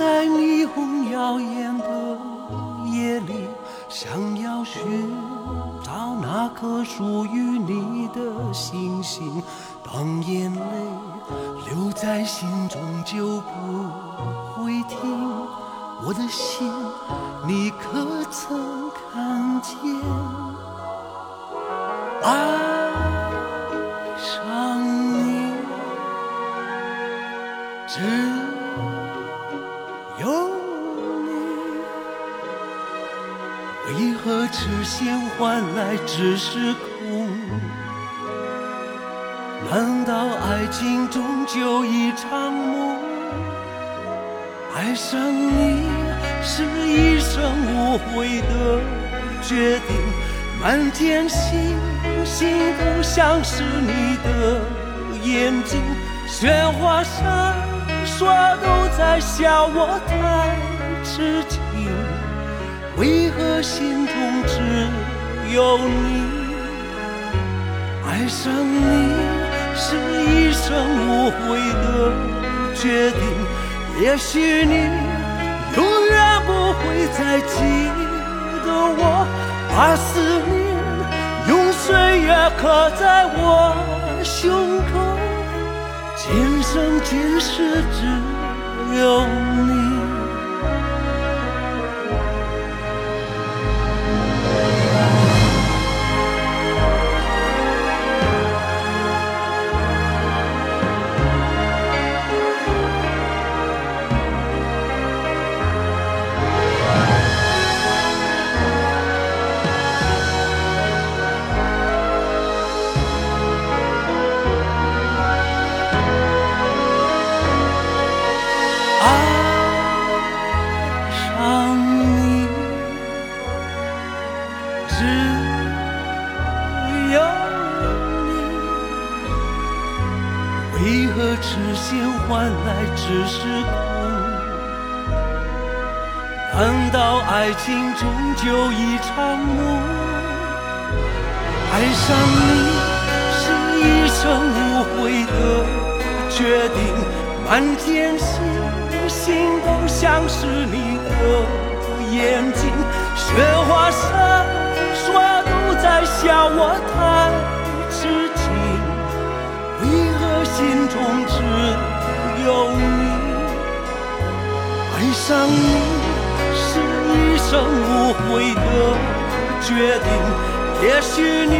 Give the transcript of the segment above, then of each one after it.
在霓虹耀眼的夜里，想要寻找那颗属于你的星星。当眼泪留在心中，就不会停。我的心，你可曾看见？爱上你。何痴心换来只是空？难道爱情终究一场梦？爱上你是一生无悔的决定，满天星星都像是你的眼睛，雪花闪烁都在笑我太痴情。为何心中只有你？爱上你是一生无悔的决定，也许你永远不会再记得我，把思念用岁月刻在我胸口，今生今世只有你。何痴心换来只是空？难道爱情终究一场梦？爱上你是一生无悔的决定，满天星星都像是你的眼睛，雪花闪烁都在笑我太中只有你？爱上你是一生无悔的决定。也许你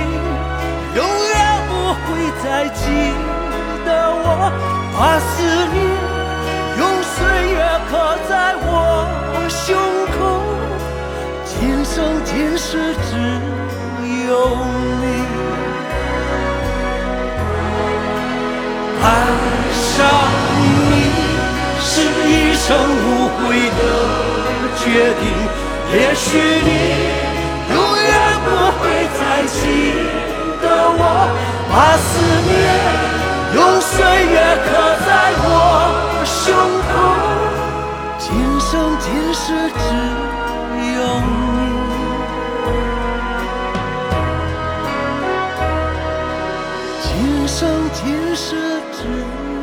永远不会再记得我，把思念用岁月刻在我。胸口，今生今世只有你。爱上你是一生无悔的决定，也许你。永远不会再记得我，把思念用岁月刻在我胸口，今生今世只有你，上天设置。